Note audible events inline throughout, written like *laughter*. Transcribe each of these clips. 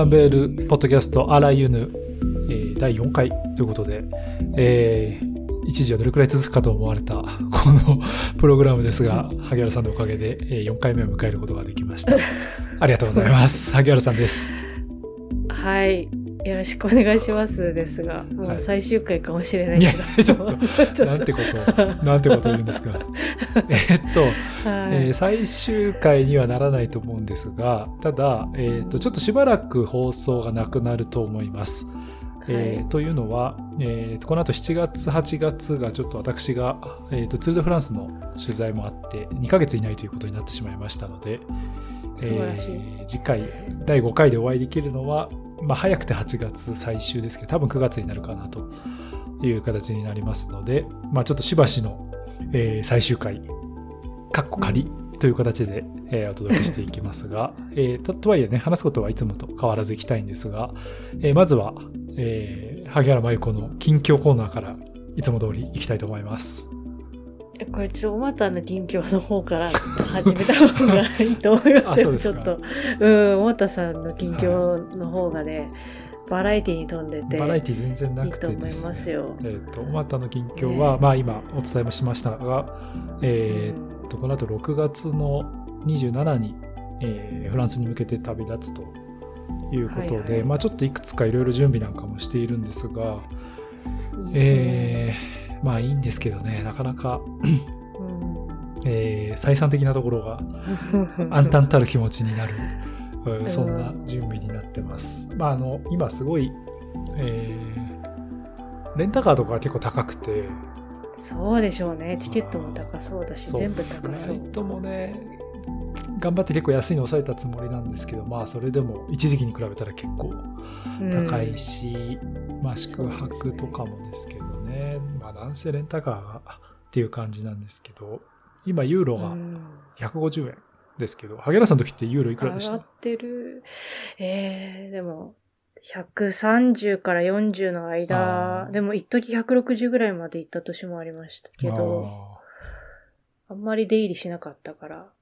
ランベールポッドキャストアラユヌ、えー、第4回ということで、えー、一時はどれくらい続くかと思われたこのプログラムですが、萩原さんのおかげで4回目を迎えることができました。ありがとうございます。萩原さんです。はい。よろしくお願いしますですが、もう最終回かもしれないけど、はい、*laughs* *laughs* ちょっと、なんてことを、なんてことを言うんですか。*laughs* えっと、はい、えー、最終回にはならないと思うんですが、ただ、えー、っと、ちょっとしばらく放送がなくなると思います。えー、というのは、えー、この後7月、8月がちょっと私が、えーと、ツール・ド・フランスの取材もあって2ヶ月いないということになってしまいましたので、えー、次回第5回でお会いできるのはまあ、早くて8月最終ですけど、多分9月になるかなという形になりますので、まあ、ちょっとしばしの、えー、最終回、かっこ仮という形で、えー、お届けしていきますが、*laughs* えー、とはいえね、話すことはいつもと変わらずいきたいんですが、えー、まずは、えー、萩原真由子の近況コーナーからいつも通りいきたいと思います。これちょっとおまたの近況の方から始めた方がいいと思いますよ。ちょっと。うん、おまたさんの近況の方がね、はい、バラエティに飛んでて。バラエティ全然なくて、ね、いいと思いますよ。えっ、ー、と、おまたの近況は、まあ今お伝えもしましたが、えっ、ー、と、この後6月の27に、えー、フランスに向けて旅立つということで、はいはい、まあちょっといくつかいろいろ準備なんかもしているんですが、いいえーまあいいんですけどね、なかなか。えー、再三的なところが *laughs* 暗淡たる気持ちになる、うん、そんな準備になってます。まああの、今すごい、えー、レンタカーとか結構高くて、そうでしょうね。チケットも高そうだし、全部高そう。フライトもね、頑張って結構安いの抑えたつもりなんですけど、まあそれでも一時期に比べたら結構高いし、うん、まあ宿泊とかもですけどあ男性レンタカーがっていう感じなんですけど、今ユーロが150円ですけど、萩原さんの時ってユーロいくらでした？上がってる。えー、でも、130から40の間、でも一時160ぐらいまで行った年もありましたけど、あんまり出入りしなかったから、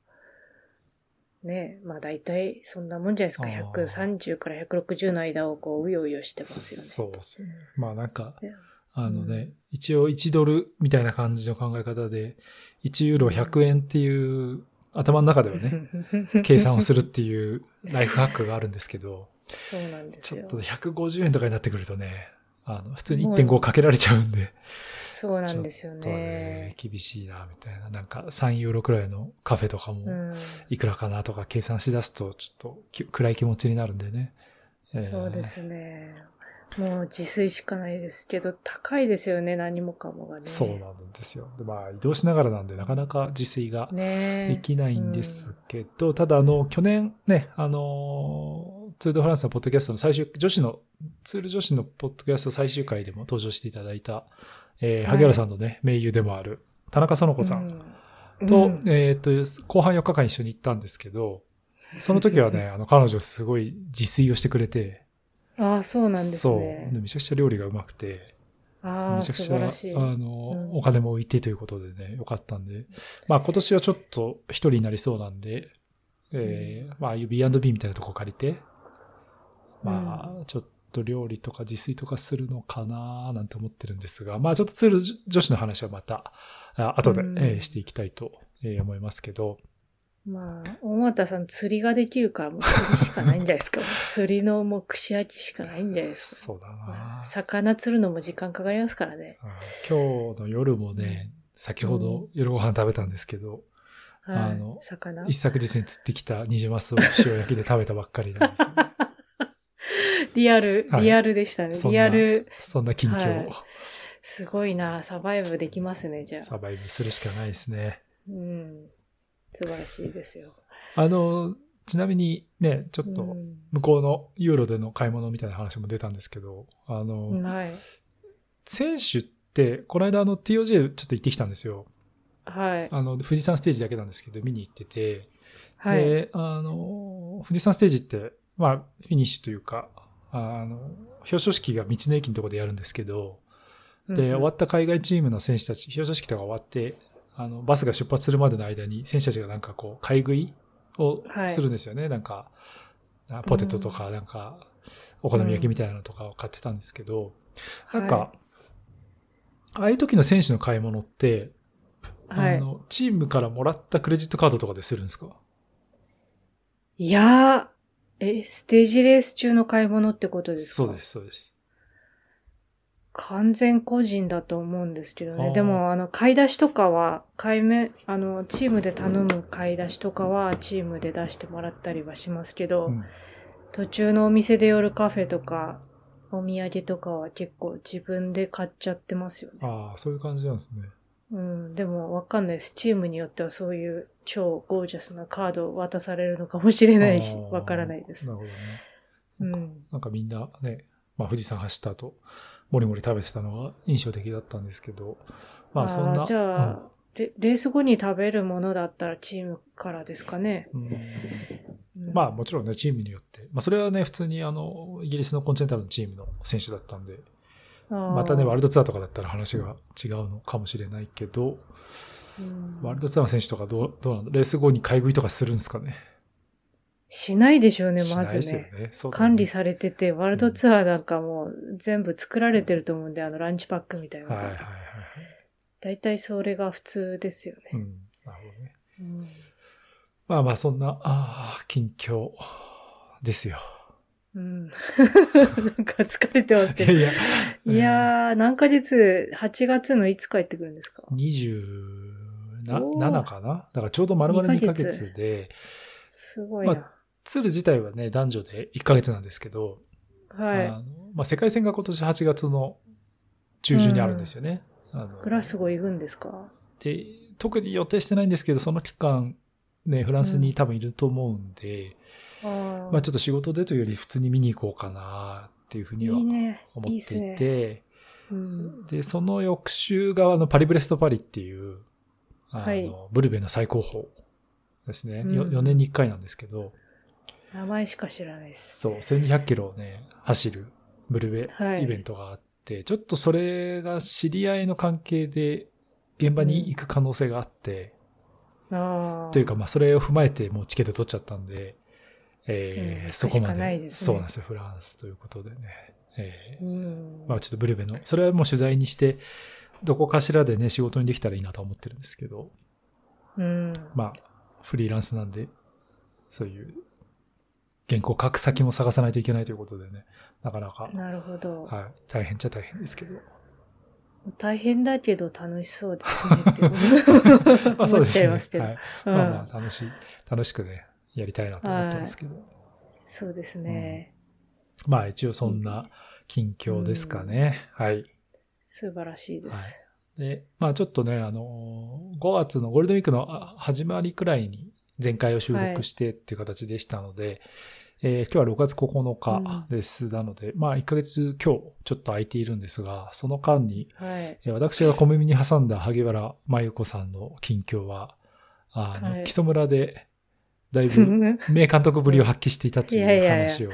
ねまあ大体そんなもんじゃないですか。130から160の間をこう、うようよしてますよね。そうですね。まあなんか、あのね、うん、一応1ドルみたいな感じの考え方で、1ユーロ100円っていう頭の中ではね、*laughs* 計算をするっていうライフハックがあるんですけど、そうなんですよ。ちょっと150円とかになってくるとね、あの、普通に1.5かけられちゃうんで、そうなんですよね。ね厳しいな、みたいな。なんか3ユーロくらいのカフェとかも、いくらかなとか計算しだすと、ちょっと暗い気持ちになるんでね。えー、そうですね。もう自炊しかないですけど、高いですよね、何もかもがね。そうなんですよ。まあ、移動しながらなんで、なかなか自炊ができないんですけど、うん、ただ、あの、去年ね、あの、ツール・ド・フランスのポッドキャストの最終、女子の、ツール女子のポッドキャスト最終回でも登場していただいた、えー、萩原さんのね、盟友でもある、田中園子さん。と、うん、えっ、と、後半4日間一緒に行ったんですけど、その時はね、*laughs* あの、彼女すごい自炊をしてくれて、ああ、そうなんですね。そう。めちゃくちゃ料理がうまくて、あめちゃくちゃ、あの、うん、お金も浮いてということでね、よかったんで、まあ今年はちょっと一人になりそうなんで、えー、うん、まあああいう B&B みたいなとこ借りて、まあ、ちょっと料理とか自炊とかするのかななんて思ってるんですが、まあちょっとツール女子の話はまた、後で、えー、していきたいと思いますけど、まあ、大俣さん釣りができるからもう釣りしかないんじゃないですか。*laughs* 釣りのもう串焼きしかないんじゃないですか。そうだな、魚釣るのも時間かかりますからね。今日の夜もね、先ほど夜ご飯食べたんですけど、うん、あの、魚一昨日に釣ってきたニジマスを塩焼きで食べたばっかりなんですよ、ね。*laughs* リアル、リアルでしたね。リアル。そんな近況、はい、すごいな、サバイブできますね、じゃあ。サバイブするしかないですね。うん。素晴らしいですよ。あの、ちなみにね、ちょっと向こうのユーロでの買い物みたいな話も出たんですけど、あの、はい、選手って、この間あの TOJ ちょっと行ってきたんですよ。はい。あの、富士山ステージだけなんですけど、見に行ってて、はい。で、あの、富士山ステージって、まあ、フィニッシュというか、あの、表彰式が道の駅のところでやるんですけど、で、うん、終わった海外チームの選手たち、表彰式とか終わって、あの、バスが出発するまでの間に選手たちがなんかこう、買い食いをするんですよね。はい、なんか、ポテトとか、なんか、お好み焼きみたいなのとかを買ってたんですけど、なんか、はい、ああいう時の選手の買い物って、はい、あの、チームからもらったクレジットカードとかでするんですか？いやー、え、ステージレース中の買い物ってことですか？そうです、そうです。完全個人だと思うんですけどね。でも、あの、買い出しとかは、買い目、あの、チームで頼む買い出しとかは、チームで出してもらったりはしますけど、うん、途中のお店で寄るカフェとか、お土産とかは結構自分で買っちゃってますよね。ああ、そういう感じなんですね。うん、でもわかんないです。チームによってはそういう超ゴージャスなカードを渡されるのかもしれないし、わからないです。なるほどね。うん。なんかみんなね、まあ富士山走った後、もりもり食べてたのが印象的だったんですけど、まあそんな。じゃあ、うん。レ、レース後に食べるものだったらチームからですかね。うん。うん、まあもちろんね、チームによって。まあそれはね、普通にあの、イギリスのコンチェンタルのチームの選手だったんで、またね、ワールドツアーとかだったら話が違うのかもしれないけど、うん、ワールドツアーの選手とかどう、どうなのレース後に買い食いとかするんですかねしないでしょうね、まずね。ねね管理されてて、ワールドツアーなんかも全部作られてると思うんで、あのランチパックみたいな。はいはいはい。大体それが普通ですよね。うん。なるほどね。うん、まあまあ、そんな、ああ、近況ですよ。うん。*laughs* なんか疲れてますけど。いや、いやー、何ヶ月、8月のいつ帰ってくるんですか ?27 かな？だからちょうど丸々2ヶ月で、すごいな。まあ、ツール自体はね、男女で1ヶ月なんですけど、はい。あのまあ、世界戦が今年8月の中旬にあるんですよね。うん、あのグラスゴー行くんですか？で、特に予定してないんですけど、その期間、ね、フランスに多分いると思うんで、まあちょっと仕事でというより普通に見に行こうかなっていうふうには思っていて、いいねうん、で、その翌週側のパリブレストパリっていう、あの、はい、ブルベの最高峰ですね、うん、4, 年に1回なんですけど、名前しか知らないです。そう、1200キロをね、走るブルベイベントがあって、はい、ちょっとそれが知り合いの関係で現場に行く可能性があって、うん、というか、まあ、それを踏まえてもうチケット取っちゃったんで、えー、うん、そこまで、ね、そうなんですよ、フランスということでね。えー、うん、まあちょっとブルベの、それはもう取材にして、どこかしらでね、仕事にできたらいいなと思ってるんですけど、うん、まあ、フリーランスなんで、そういう、原稿書く先も探さないといけないということでね、なかなか。なるほど。はい。大変っちゃ大変ですけど。大変だけど楽しそうですね *laughs* まあそうですね。はい。まあまあ楽しい、楽しくね、やりたいなと思ったんですけど。はい、そうですね、うん、まあ一応そんな近況ですかね。うん、はい。素晴らしいです。はい、で、まあちょっとね、あの、5月のゴールデンウィークの始まりくらいに前回を収録してっていう形でしたので、はい、えー、今日は6月9日です。うん、なので、まあ1ヶ月今日ちょっと空いているんですが、その間に、はい、私が小耳に挟んだ萩原真由子さんの近況は、あの、はい、木曽村でだいぶ *laughs* 名監督ぶりを発揮していたという話を。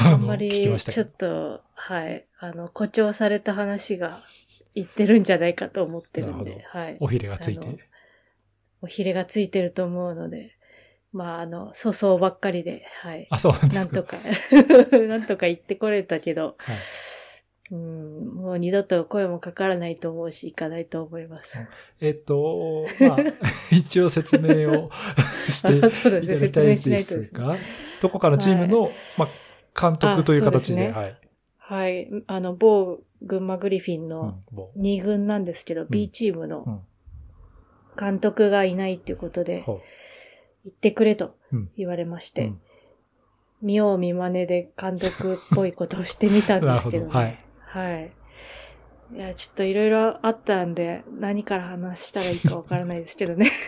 あんまり、ちょっと、はい、あの、誇張された話が言ってるんじゃないかと思ってるんで、はい。おひれがついて。おひれがついてると思うので、まあ、あの、粗相ばっかりで、はい。あ、そうなんですか。なんとか、*laughs* なんとか言ってこれたけど、はい、うん、もう二度と声もかからないと思うし、行かないと思います。えっと、まあ、*laughs* 一応説明を *laughs* していただきたいんですが、ね、どこかのチームの、はい、まあ、監督という形で、でね、はい。はい。あの、某群馬グリフィンの2軍なんですけど、うん、B チームの監督がいないっていうことで、行ってくれと言われまして、うん、見よう見真似で監督っぽいことをしてみたんですけど、ね、*laughs* ど。はい。はい。いや、ちょっといろいろあったんで、何から話したらいいかわからないですけどね。*laughs*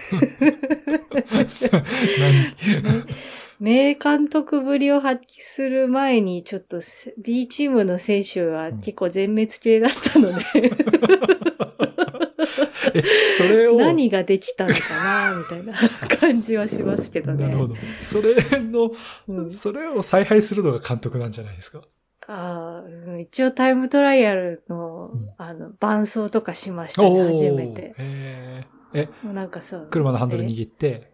*laughs* 名監督ぶりを発揮する前に、ちょっと B チームの選手は結構全滅系だったのでそれを。何ができたのかな、みたいな感じはしますけどね。なるほど。それの、うん、それを采配するのが監督なんじゃないですか？ああ、一応タイムトライアルの、うん、あの、伴奏とかしましたね、初めて。ええ。なんかそう。車のハンドル握って？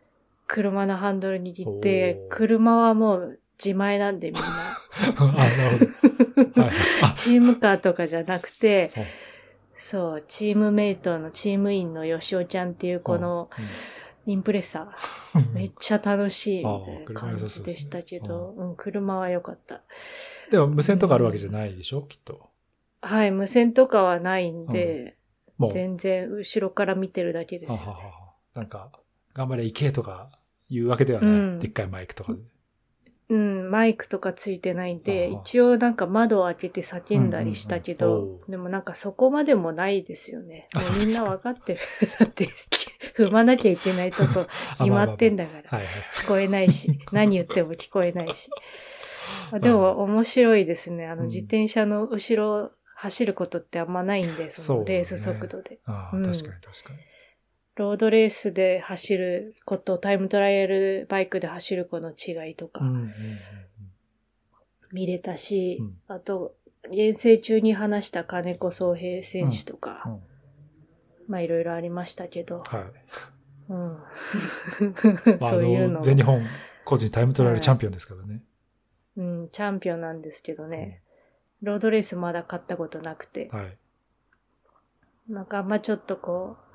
車のハンドル握って、車はもう自前なんでみんな。*laughs* あ、なるほど。はい、*laughs* チームカーとかじゃなくて、そう、チームメイトのチーム員の吉尾ちゃんっていうこの、インプレッサー、めっちゃ楽しいみたいな感じでしたけど、うん、車は良かった。でも無線とかあるわけじゃないでしょ、きっと。はい、無線とかはないんで、全然後ろから見てるだけです。よ、ね、なんか、頑張れ行けとか言うわけではない。うん、でっかいマイクとかで。うん、マイクとかついてないんで、一応なんか窓を開けて叫んだりしたけど、うんうん、でもなんかそこまでもないですよね。みんなわかってる。だって、踏まなきゃいけないとこ *laughs* 決まってんだから。聞こえないし、何言っても聞こえないし。*laughs* でも面白いですね。あの、自転車の後ろ走ることってあんまないんで、そのレース速度で。ね、ああ、確かに確かに。ロードレースで走ること、タイムトライアルバイクで走る子の違いとか、見れたし、うんあと、遠征中に話した金子総平選手とか、うんうん、まあいろいろありましたけど、はい。うん。*laughs* そういうの。全日本個人タイムトライアルチャンピオンですからね、はい。うん、チャンピオンなんですけどね、ロードレースまだ勝ったことなくて、はい。なんかあんまちょっとこう、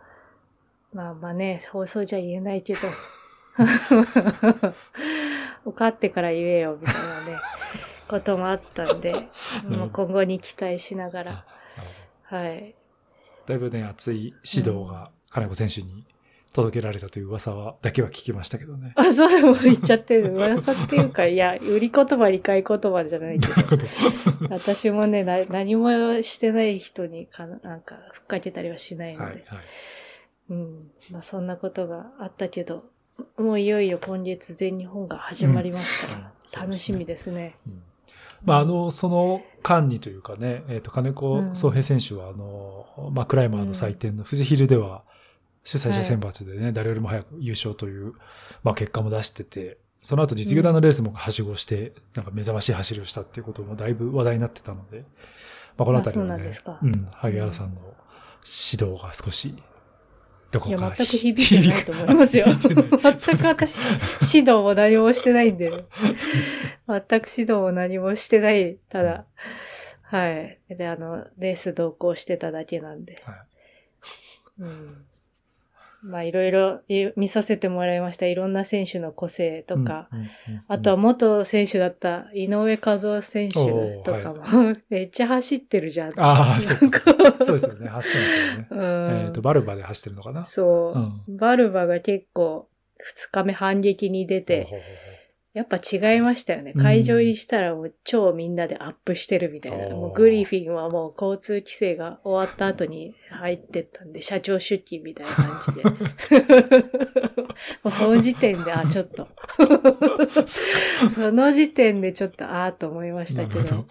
まあまあね、放送じゃ言えないけど、*laughs* 受かってから言えよ、みたいなね、こともあったんで、も *laughs* う今後に期待しながら、はい。だいぶね、熱い指導が金子選手に届けられたという噂は、だけは聞きましたけどね。あ、そうも言っちゃってる。噂っていうか、いや、売り言葉、理解言葉じゃないけど。私もね何もしてない人にか、なんか、ふっかけたりはしないので。はいはいうん。まあそんなことがあったけど、もういよいよ今月全日本が始まりますから、うん、楽しみですね。うん、まああの、その間にというかね、えっ、ー、と、金子総平選手はあの、まあクライマーの祭典の富士ヒルでは、主催者選抜でね、はい、誰よりも早く優勝という、まあ結果も出してて、その後実業団のレースもはしごして、なんか目覚ましい走りをしたっていうこともだいぶ話題になってたので、まあこのあたりはね、うん、萩原さんの指導が少しどこかいや、全く響いてないと思いますよ。*laughs* 全く私、指導も何もしてないんで。全く指導も何もしてない。ただ、はい。で、あの、レース同行してただけなんで。はい、うんまあいろいろ見させてもらいました。いろんな選手の個性とか、あとは元選手だった井上和夫選手とかも、はい、*laughs* めっちゃ走ってるじゃん。ああ、そうそうですよね。走ってますよね。うん、えっ、と、バルバで走ってるのかな？そう、うん、バルバが結構二日目反撃に出て、やっぱ違いましたよね。会場入りしたらもう超みんなでアップしてるみたいな。うん、もうグリフィンはもう交通規制が終わった後に入ってったんで、社長出勤みたいな感じで。*laughs* もうその時点で、あ、ちょっと。*laughs* その時点でちょっと、ああと思いましたけど。ど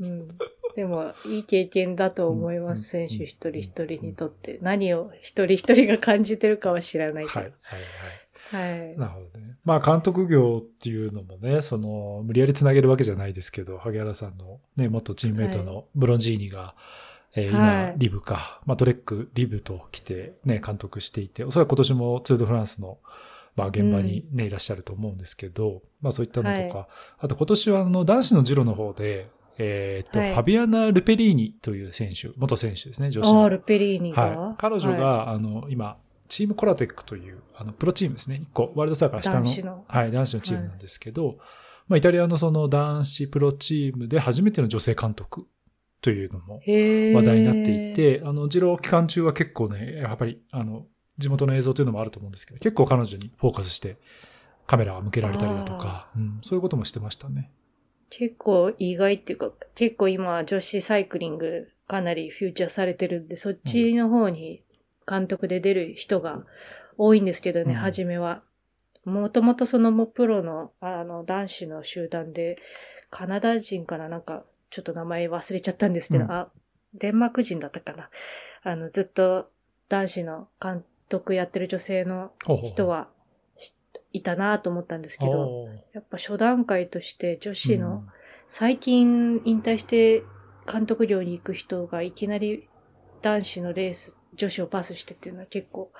うん、でも、いい経験だと思います。選手一人一人にとって。何を一人一人が感じてるかは知らないけど。はい、はい、はい。はい。なるほどね。まあ監督業っていうのもね、その、無理やり繋げるわけじゃないですけど、萩原さんのね、元チームメイトのブロンジーニが、はい、えー、今、リブか、まあトレック、リブと来てね、監督していて、おそらく今年もツードフランスの、まあ現場にね、うん、いらっしゃると思うんですけど、まあそういったのとか、はい、あと今年はあの男子のジロの方で、えっ、ー、と、はい、ファビアナ・ルペリーニという選手、元選手ですね、女子の。ああ、ルペリーニが、はい、彼女が、はい、あの、今、チームコラテックという、あの、プロチームですね。一個、ワールドサーから下の、の。はい、男子のチームなんですけど、はい、まあ、イタリアのその男子プロチームで初めての女性監督というのも話題になっていて、あの、ジロー期間中は結構ね、やっぱり、あの、地元の映像というのもあると思うんですけど、結構彼女にフォーカスしてカメラが向けられたりだとか、うん、そういうこともしてましたね。結構意外っていうか、結構今女子サイクリングかなりフューチャーされてるんで、そっちの方に監督で出る人が多いんですけどね、うん、初めは。もともとそのもプロの、あの、男子の集団で、カナダ人かななんか、ちょっと名前忘れちゃったんですけど、うん、あ、デンマーク人だったかな。あの、ずっと男子の監督やってる女性の人はいたなと思ったんですけど、やっぱ初段階として女子の、最近引退して監督業に行く人がいきなり男子のレース女子をパスしてっていうのは結構、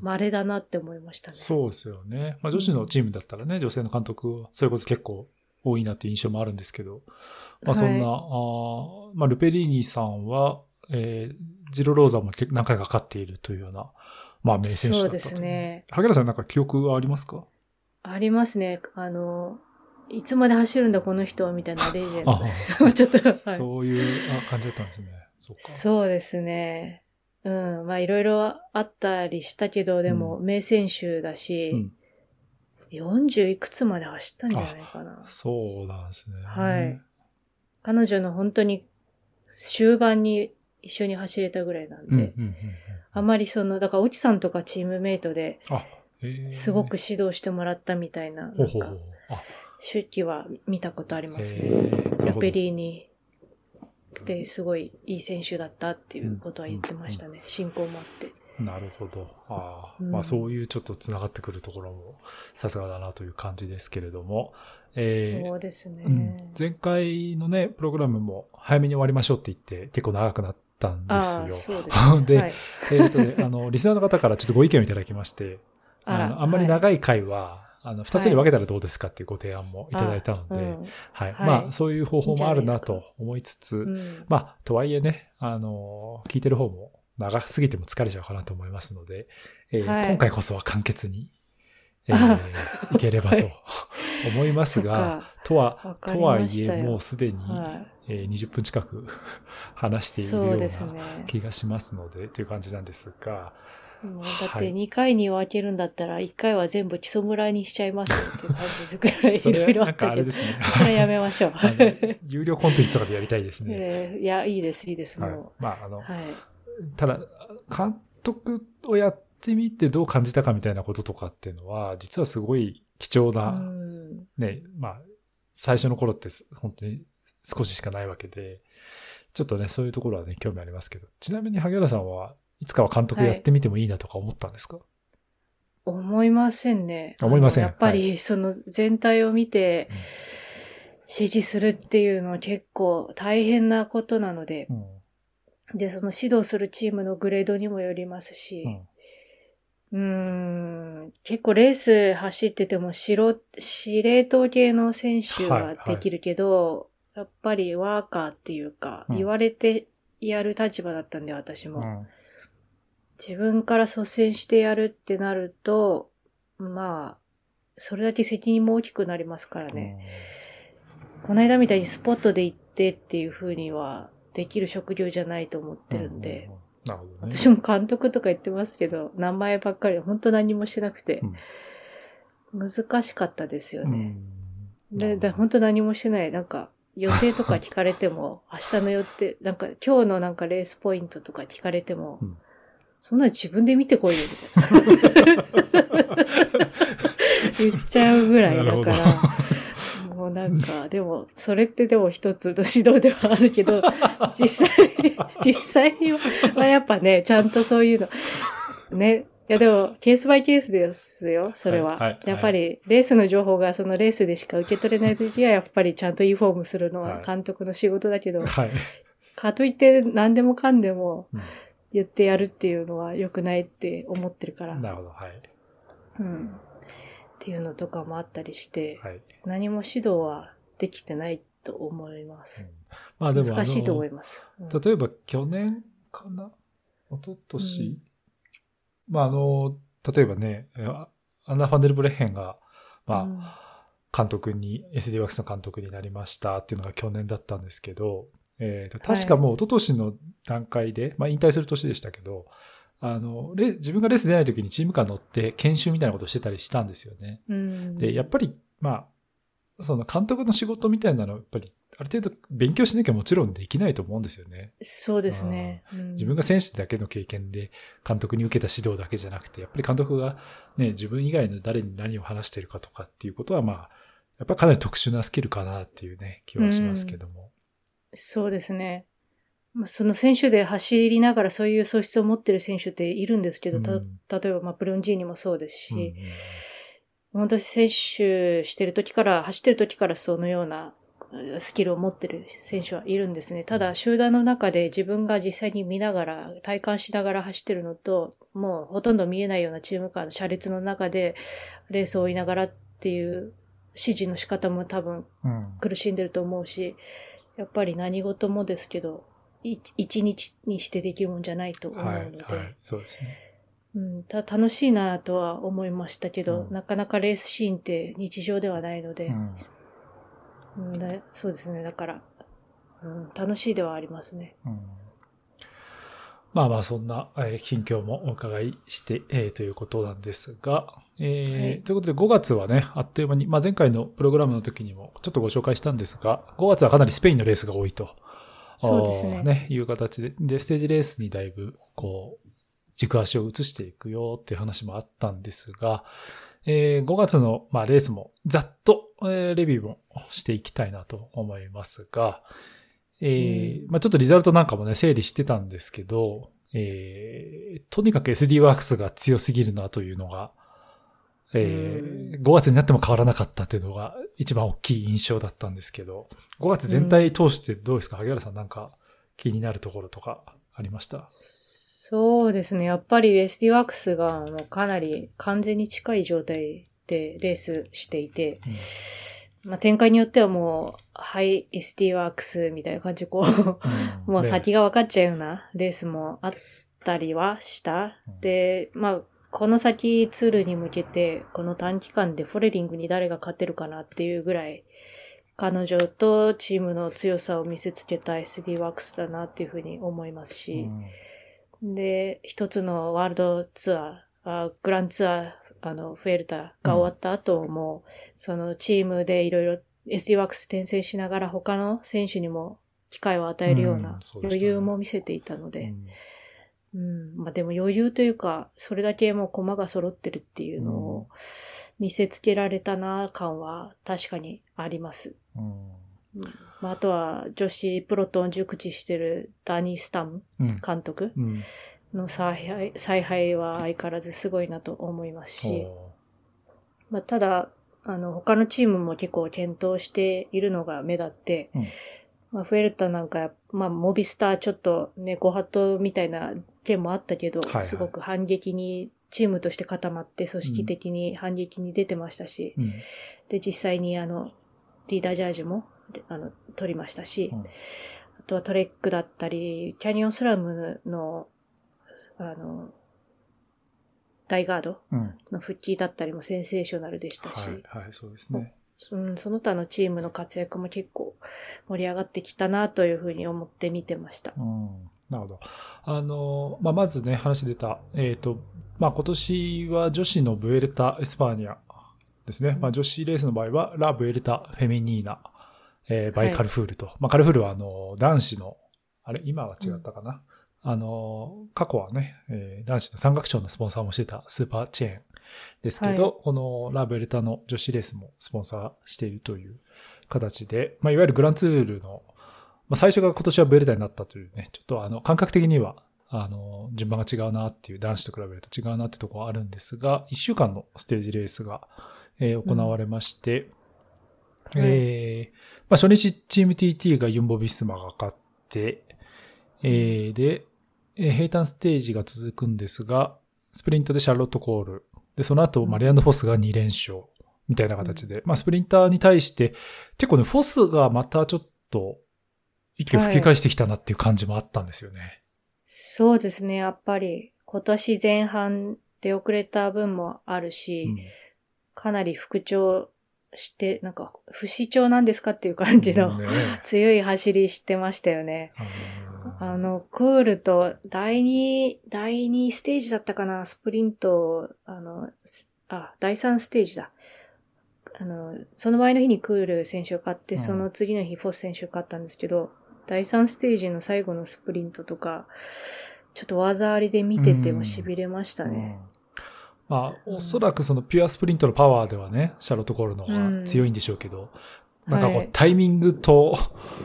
稀だなって思いましたね、うん、そうですよね。まあ女子のチームだったらね、うん、女性の監督、それこそ結構多いなっていう印象もあるんですけど、まあそんな、はい、あまあルペリーニさんは、えー、ジロローザも何回か勝っているというような、まあ名選手だったと。そうですね。萩原さんなんか記憶はありますか？ありますね。あの、いつまで走るんだこの人みたいなレジェンド。*laughs* ちょっと、はい、そういう感じだったんですね。そうそうですね。うん。まあいろいろあったりしたけど、でも名選手だし、うん、40いくつまで走ったんじゃないかな。そうなんですね。はい。彼女の本当に終盤に一緒に走れたぐらいなんで、あまりその、だから、オチさんとかチームメイトで、すごく指導してもらったみたいな、なんか、手記は見たことありますね。ラペリーニですごいいい選手だったっていうことは言ってましたね。進行もあって。なるほど。ああ、うん、まあそういうちょっと繋がってくるところもさすがだなという感じですけれども。えー、そうですね、うん、前回のね、プログラムも早めに終わりましょうって言って結構長くなったんですよ。で *laughs* えっ、とね、あの、リスナーの方からちょっとご意見をいただきまして、あのあんまり長い回は、はいあの、二つに分けたらどうですかっていうご提案もいただいたので、はい。まあ、そういう方法もあるなと思いつつ、うん、まあ、とはいえね、あの、聞いてる方も長すぎても疲れちゃうかなと思いますので、えーはい、今回こそは簡潔に、えー、い。ければと *laughs* 思いますが、とは、とはいえもうすでに、はい、えー、20分近く話しているような気がしますので、でね、という感じなんですが、もうだって2回に分けるんだったら1回は全部基礎村にしちゃいますっていう感じくらいいろいろあったけど。それ、ね、それやめましょう。有料コンテンツとかでやりたいですね。えー、いや、いいです、いいです、もう。はい、まあ、あの、はい、ただ、監督をやってみてどう感じたかみたいなこととかっていうのは、実はすごい貴重な、ね、まあ、最初の頃って本当に少ししかないわけで、ちょっとね、そういうところはね、興味ありますけど。ちなみに萩原さんはいつかは監督やってみてもいいなとか思ったんですか、はい、思いませんね。思いません。やっぱり、その全体を見て、指示するっていうのは結構大変なことなので、うん、で、その指導するチームのグレードにもよりますし、うん、ん、結構レース走ってても素司令塔系の選手はできるけど、はいはい、やっぱりワーカーっていうか、言われてやる立場だったんで、私も。うん自分から率先してやるってなると、まあ、それだけ責任も大きくなりますからね。この間みたいにスポットで行ってっていう風にはできる職業じゃないと思ってるんで。なるほどね。私も監督とか言ってますけど、名前ばっかり本当何もしてなくて、難しかったですよね。で、で本当何もしてない。なんか、予定とか聞かれても、*laughs* 明日の予定、なんか今日のなんかレースポイントとか聞かれても、うんそんな自分で見てこいよ、みたいな。*laughs* 言っちゃうぐらいだから。もうなんか、でも、それってでも一つの指導ではあるけど、*laughs* 実際、実際はやっぱね、ちゃんとそういうの、ね、いやでも、ケースバイケースですよ、それは。はいはい、やっぱり、レースの情報がそのレースでしか受け取れないときは、やっぱりちゃんとインフォームするのは監督の仕事だけど、はい、かといって何でもかんでも、うん言ってやるっていうのは良くないって思ってるから。なるほど、はい。うん。っていうのとかもあったりして、はい、何も指導はできてないと思います。うん、まあでも難しいと思います。うん、例えば去年かな？一昨年、うん、まああの、例えばね、アンナ・ファンデルブレッヘンが、まあ、監督に、SD ワークスの監督になりましたっていうのが去年だったんですけど、えー、確かもう一昨年の段階で、はい、まあ引退する年でしたけど、あの、レ自分がレース出ない時にチームカー乗って研修みたいなことをしてたりしたんですよね。うん、で、やっぱり、まあ、その監督の仕事みたいなのは、やっぱり、ある程度勉強しなきゃもちろんできないと思うんですよね。そうですね。うん、自分が選手だけの経験で監督に受けた指導だけじゃなくて、やっぱり監督がね、自分以外の誰に何を話してるかとかっていうことは、まあ、やっぱかなり特殊なスキルかなっていうね、気はしますけども。そうですね。まあ、その選手で走りながらそういう素質を持ってる選手っているんですけど、うん、例えば、まあ、プロンジーニもそうですし、うん、本当に選手してる時から、走ってる時からそのようなスキルを持ってる選手はいるんですね。ただ、集団の中で自分が実際に見ながら、体感しながら走ってるのと、もうほとんど見えないようなチーム間の車列の中でレースを追いながらっていう指示の仕方も多分苦しんでると思うし、うん、やっぱり何事もですけど、一日にしてできるもんじゃないと思うので。はい、はい、そうですね。うん、た楽しいなとは思いましたけど、うん、なかなかレースシーンって日常ではないので、うん、でそうですね、だから、うん、楽しいではありますね。うんまあまあそんな、えー、近況もお伺いして、えー、ということなんですが、えー、はい、ということで5月はね、あっという間に、まあ前回のプログラムの時にもちょっとご紹介したんですが、5月はかなりスペインのレースが多いと。そうですね。ね、いう形で、で、ステージレースにだいぶ、こう、軸足を移していくよっていう話もあったんですが、えー、5月の、まあ、レースもざっと、えー、レビューもしていきたいなと思いますが、えー、まあ、ちょっとリザルトなんかもね、整理してたんですけど、えー、とにかく SD ワークスが強すぎるなというのが、えー、5月になっても変わらなかったというのが一番大きい印象だったんですけど、5月全体通してどうですか、萩原さんなんか気になるところとかありました？そうですね。やっぱり SD ワークスがもうかなり完全に近い状態でレースしていて、うん、まあ、展開によってはもう、はい、SD ワークスみたいな感じでこう、うん、もう先が分かっちゃうようなレースもあったりはした。うん、で、まあ、この先ツールに向けて、この短期間でフォレリングに誰が勝てるかなっていうぐらい、彼女とチームの強さを見せつけた SD ワークスだなっていうふうに思いますし、うん。で、一つのワールドツアー、あグランツアー、あの、フェルタが終わった後も、うん、そのチームでいろいろ SD ワークス転生しながら他の選手にも機会を与えるような余裕も見せていたので、うん、うん、まあでも余裕というか、それだけもう駒が揃ってるっていうのを見せつけられたな感は確かにあります。うん。まあ、あとは女子プロトン熟知してるダニー・スタム監督の采配采配は相変わらずすごいなと思いますし、まあ、ただ、あの、他のチームも結構検討しているのが目立って、うん、まあ、フェルタなんか、まあ、モビスターちょっとね、ご法度みたいな件もあったけど、はいはい、すごく反撃に、チームとして固まって組織的に反撃に出てましたし、うん、で、実際にあの、リーダージャージもあの、撮りましたし、うん、あとはトレックだったり、キャニオンスラムの、あの、大ガードの復帰だったりもセンセーショナルでしたし、はい、はい、そうですね。うん、その他のチームの活躍も結構盛り上がってきたなというふうに思って見てました。うん、なるほど。あの、まあ、まずね、話出た、えっ、ー、と、まあ、今年は女子のブエルタ・エスパーニャですね。まあ、女子レースの場合は、ラ・ブエルタ・フェミニーナえー、バイ・カルフールと。はい、まあ、カルフールはあの、男子の、あれ、今は違ったかな。うん、あの、過去はね、えー、男子の山岳賞のスポンサーもしてたスーパーチェーンですけど、はい、このラブエルタの女子レースもスポンサーしているという形で、まあ、いわゆるグランツールの、まあ、最初が今年はブエルタになったというね、ちょっとあの、感覚的には、あの、順番が違うなっていう、男子と比べると違うなってところはあるんですが、1週間のステージレースが、えー、行われまして、うん。えー、まあ初日チーム TT がユンボビスマが勝って、えー、で、えー、平坦ステージが続くんですが、スプリントでシャーロット・コール。で、その後、マリアンド・フォスが2連勝。みたいな形で。まあ、スプリンターに対して、結構ね、フォスがまたちょっと、息を吹き返してきたなっていう感じもあったんですよね。はい、そうですね、やっぱり、今年前半で遅れた分もあるし、うん、かなり復調して、なんか、不死鳥なんですかっていう感じの、ね、*laughs* 強い走りしてましたよね。あの、クールと第2、第2ステージだったかな、スプリント、あの、あ、第3ステージだ。あの、その前の日にクール選手を勝って、その次の日フォス選手を勝ったんですけど、第3ステージの最後のスプリントとか、ちょっと技ありで見てても痺れましたね。うんまあ、おそらくそのピュアスプリントのパワーではね、シャロット・コールの方が強いんでしょうけど、うん、なんかこう、タイミングと、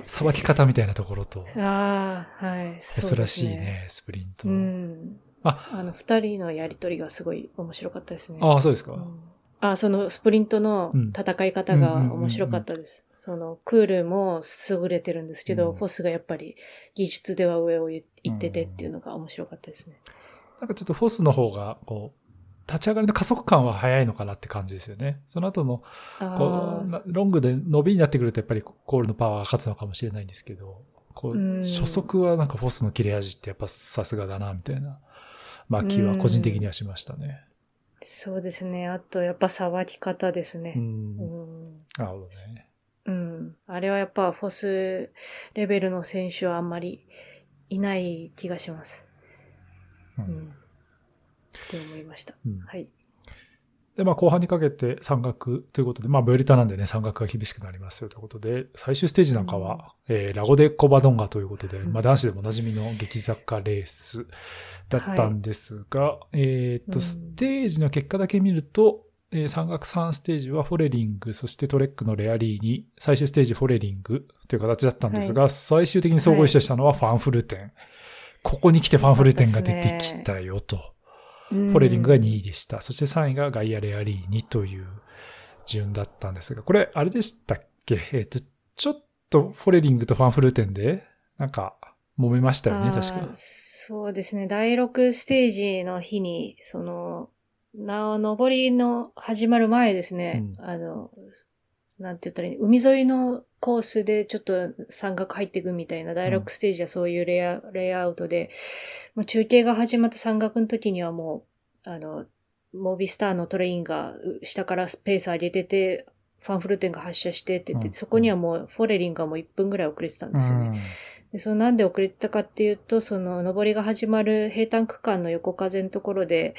さばき方みたいなところと、ああ、はい。珍しいね、ねスプリント。うん。あ、あの、二人のやりとりがすごい面白かったですね。ああ、そうですか。うん、あそのスプリントの戦い方が面白かったです。その、クールも優れてるんですけど、うん、フォスがやっぱり技術では上を行っててっていうのが面白かったですね。なんかちょっとフォスの方が、こう、立ち上がりの加速感は速いのかなって感じですよね。その後の、こう、ロングで伸びになってくるとやっぱりコールのパワーが勝つのかもしれないんですけど、こう、初速はなんかフォスの切れ味ってやっぱさすがだな、みたいな、まあ気は個人的にはしましたね。そうですね。あと、やっぱさばき方ですね。うん。なるほどね。うん。あれはやっぱフォスレベルの選手はあんまりいない気がします。うん。うん、って思いました。うん、はい。で、まあ後半にかけて山岳ということで、まあブエルタなんでね、山岳が厳しくなりますよということで、最終ステージなんかは、うん、えー、ラゴデコバドンガということで、うん、まあ男子でもおなじみの激坂レースだったんですが、はい、えっと、ステージの結果だけ見ると、えー、山岳3ステージはフォレリング、そしてトレックのレアリーに、最終ステージフォレリングという形だったんですが、はい、最終的に総合優勝したのはファンフルテン。はい、ここに来てファンフルテンが出てきたよと。フォレリングが2位でした。そして3位がガイア・レアリーニという順だったんですが、これ、あれでしたっけ？えっ、ー、と、ちょっとフォレリングとファンフルテンで、なんか、揉めましたよね、確か。そうですね。第6ステージの日に、その、な、登りの始まる前ですね、うん、あの、なんて言ったらいい海沿いのコースでちょっと山岳入っていくみたいな、第6ステージはそういうレイアうん、レイアウトで、もう中継が始まった山岳の時にはもう、あの、モビスターのトレインが下からスペース上げてて、ファンフルテンが発射してって言って、うん、そこにはもうフォレリンがもう1分ぐらい遅れてたんですよね。うん、でそのなんで遅れてたかっていうと、その登りが始まる平坦区間の横風のところで、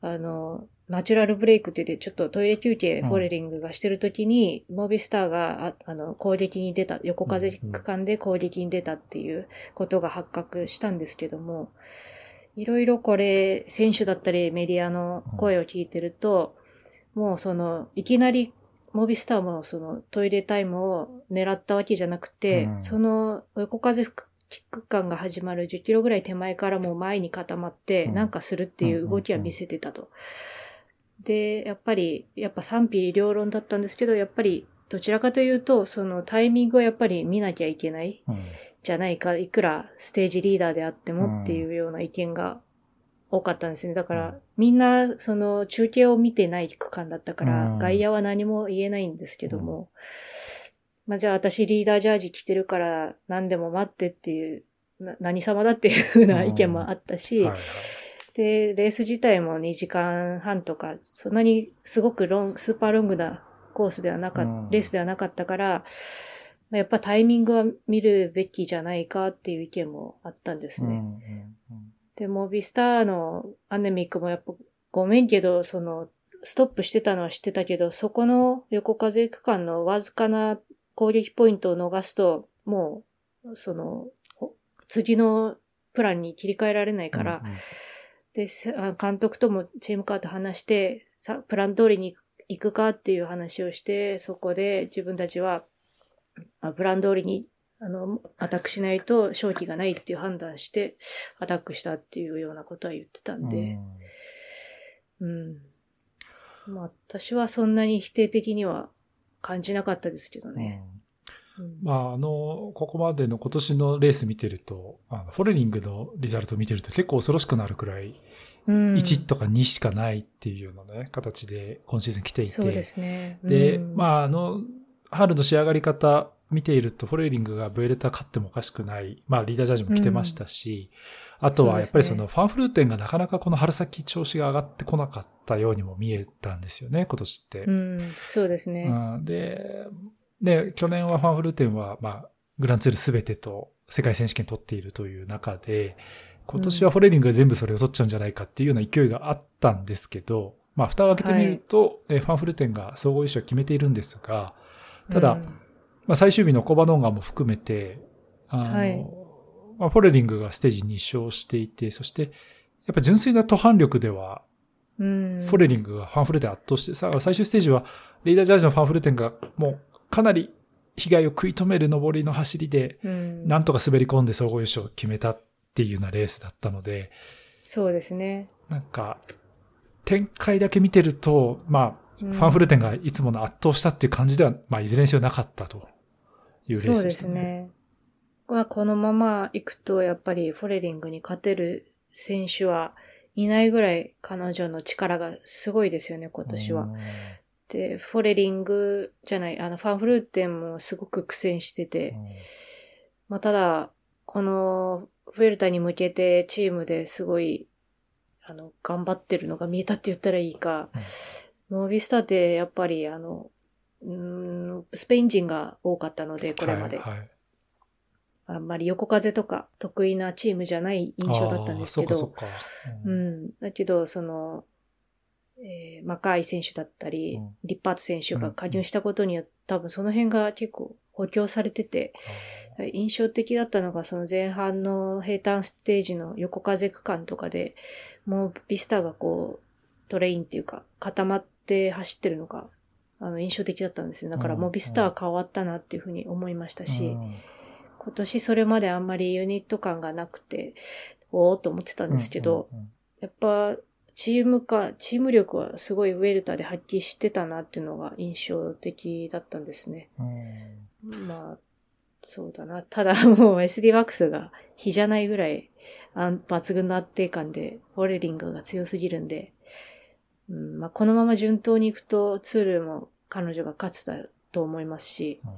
あの、ナチュラルブレイクって言って、ちょっとトイレ休憩、フォレリングがしてるときに、うん、モビスターがああの攻撃に出た、横風区間で攻撃に出たっていうことが発覚したんですけども、いろいろこれ、選手だったりメディアの声を聞いてると、うん、もうその、いきなりモビスターもそのトイレタイムを狙ったわけじゃなくて、うん、その横風キック感が始まる10キロぐらい手前からもう前に固まって、なんかするっていう動きは見せてたと。で、やっぱり、やっぱ賛否両論だったんですけど、やっぱり、どちらかというと、そのタイミングをやっぱり見なきゃいけない、じゃないか、いくらステージリーダーであってもっていうような意見が多かったんですね。だから、みんな、その中継を見てない区間だったから、外野は何も言えないんですけども、まあ、じゃあ私リーダージャージ着てるから何でも待ってっていう、何様だっていうふうな意見もあったし、はいはいで、レース自体も2時間半とか、そんなにすごくロン、スーパーロングなコースではなかった、レースではなかったから、やっぱタイミングは見るべきじゃないかっていう意見もあったんですね。うんうんうん、で、モビスターのアネミックもやっぱごめんけど、その、ストップしてたのは知ってたけど、そこの横風区間のわずかな攻撃ポイントを逃すと、もう、その、次のプランに切り替えられないから、うんうんで、監督ともチームカーと話して、さ、プラン通りに行くかっていう話をして、そこで自分たちは、プラン通りに、あの、アタックしないと勝機がないっていう判断して、アタックしたっていうようなことは言ってたんで、うん。うん、まあ、私はそんなに否定的には感じなかったですけどね。うんまあ、あの、ここまでの今年のレース見てると、あのフォレリングのリザルト見てると結構恐ろしくなるくらい、1とか2しかないっていうようなね、形で今シーズン来ていて。そうですね。で、まあ、あの、春の仕上がり方見ていると、フォレリングがブエレタ勝ってもおかしくない、まあ、リーダージャージも来てましたし、うん、あとはやっぱりそのファンフルーテンがなかなかこの春先調子が上がってこなかったようにも見えたんですよね、今年って。うん、そうですね。うん、で、で、去年はファンフルテンは、まあ、グランツールすべてと世界選手権取っているという中で、今年はフォレリングが全部それを取っちゃうんじゃないかっていうような勢いがあったんですけど、まあ、蓋を開けてみると、はい、ファンフルテンが総合優勝を決めているんですが、ただ、うん、まあ、最終日のコバノンガも含めて、あの、はい、まあ、フォレリングがステージ2勝していて、そして、やっぱ純粋な途半力では、フォレリングがファンフルテン圧倒して、さ最終ステージは、リーダージャージのファンフルテンがもうかなり被害を食い止める上りの走りで、なんとか滑り込んで総合優勝を決めたっていうようなレースだったので、そうですね。なんか、展開だけ見てると、まあ、ファンフルテンがいつもの圧倒したっていう感じでは、まあ、いずれにせよなかったというレースでしたね。そうですね。まあ、このまま行くと、やっぱりフォレリングに勝てる選手はいないぐらい彼女の力がすごいですよね、今年は。で、フォレリングじゃない、あの、ファンフルーテンもすごく苦戦してて、まあ、ただ、この、フェルタに向けてチームですごい、あの、頑張ってるのが見えたって言ったらいいか、モービスタってやっぱり、あの、うんスペイン人が多かったので、これまで。はいはい。あんまり横風とか得意なチームじゃない印象だったんですけど、そうん、うん、だけど、その、えー、マカイ選手だったり、うん、リッパート選手が加入したことによって、多分その辺が結構補強されてて、印象的だったのが、その前半の平坦ステージの横風区間とかで、もうビスタがこう、トレインっていうか、固まって走ってるのが、あの、印象的だったんですよ。だからもうビスタは変わったなっていうふうに思いましたし、うん。今年それまであんまりユニット感がなくて、おおと思ってたんですけど、うんうんうん、やっぱチームか、チーム力はすごいウェルタで発揮してたなっていうのが印象的だったんですね。うん、まあ、そうだな。ただ *laughs* もう SD ワックスが比じゃないぐらい抜群の安定感で、フォレリングが強すぎるんで、うんまあ、このまま順当にいくとツールも彼女が勝つだと思いますし、うん、っ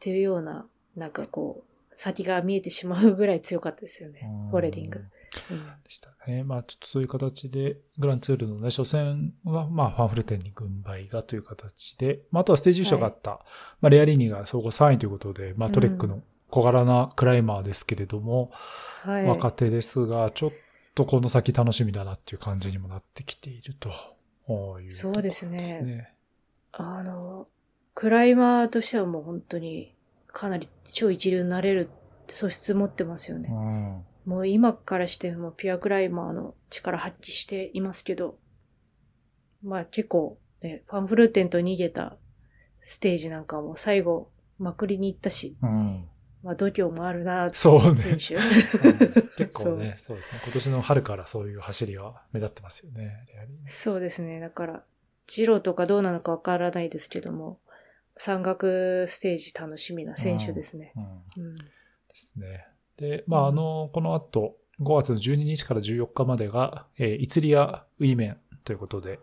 ていうような、なんかこう、先が見えてしまうぐらい強かったですよね、フォレリング。うん、でしたね。まあちょっとそういう形で、グランツールのね、初戦は、まあファンフルテンに軍配がという形で、まああとはステージ優勝があった、はい、まあレアリーニが総合3位ということで、まあトレックの小柄なクライマーですけれども、うん、若手ですが、ちょっとこの先楽しみだなっていう感じにもなってきていると。いう、ね、そうですね。あの、クライマーとしてはもう本当にかなり超一流になれる素質持ってますよね。うん、もう今からしてもピュアクライマーの力発揮していますけど、まあ結構ね、ファンフルーテンと逃げたステージなんかも最後まくりに行ったし、うん、まあ度胸もあるなそうね。選手。*laughs* 結構ね *laughs* そうですね。今年の春からそういう走りは目立ってますよね。そうですね。だから、ジローとかどうなのかわからないですけども、山岳ステージ楽しみな選手ですね。うんうん、ですね。で、まあ、あの、この後、5月の12日から14日までが、えー、イツリアウィメンということで、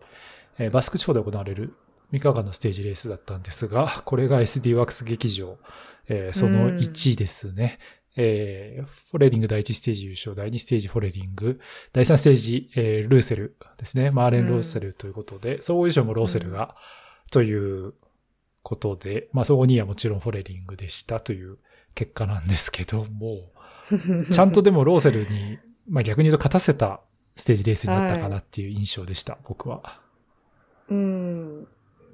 えー、バスク地方で行われる3日間のステージレースだったんですが、*laughs* これが SD ワークス劇場、えー、その1ですね。えー、フォレリング第1ステージ優勝、第2ステージフォレリング、第3ステージ、えー、ロイサーですね。マーレン・ロイサーということで、総合優勝もロイサーが、ということで、まあそこにはもちろんフォレリングでしたという結果なんですけども、*laughs* ちゃんとでもロイサーに、まあ逆に言うと勝たせたステージレースになったかなっていう印象でした、はい、僕は。うん。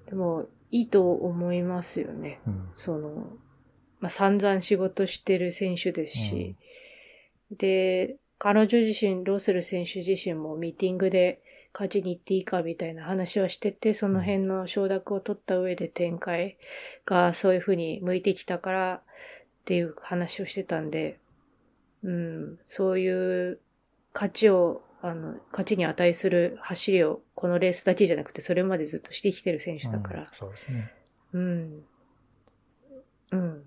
でも、いいと思いますよね。うん、その、まあ散々仕事してる選手ですし、うん、で、彼女自身、ローセル選手自身もミーティングで、勝ちに行っていいかみたいな話をしてて、その辺の承諾を取った上で展開がそういうふうに向いてきたからっていう話をしてたんで、うん、そういう勝ちを、あの、勝ちに値する走りをこのレースだけじゃなくて、それまでずっとしてきてる選手だから。うん、そうですね。うん。うん。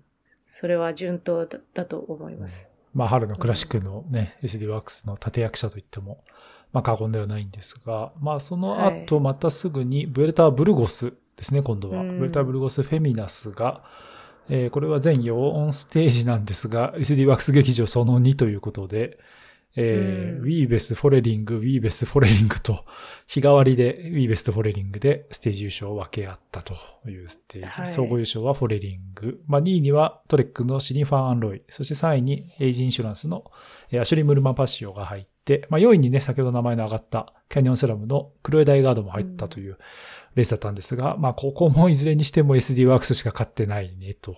それは順当だだと思います。うん、まあ、春のクラシックのね、うん、SD ワークスの立役者といっても、まあ過言ではないんですが、まあその後またすぐにブエルターブルゴスですね、今度は。ブエルターブルゴスフェミナスが、えー、これは全4ステージなんですが、SD ワックス劇場その2ということで、えー、ウィーベス、フォレリング、ウィーベス、フォレリングと、日替わりでウィーベスとフォレリングでステージ優勝を分け合ったというステージ。はい、総合優勝はフォレリング。まあ、2位にはトレックのシリン・ファン・アンロイ。そして3位に AG インシュランスのアシュリー・ムールマン・パシオが入って、まあ、4位にね、先ほど名前の上がったキャニオンスラムのクロエ・ダイガートも入ったというレースだったんですが、うん、まあ、ここもいずれにしても SD ワークスしか勝ってないね、と。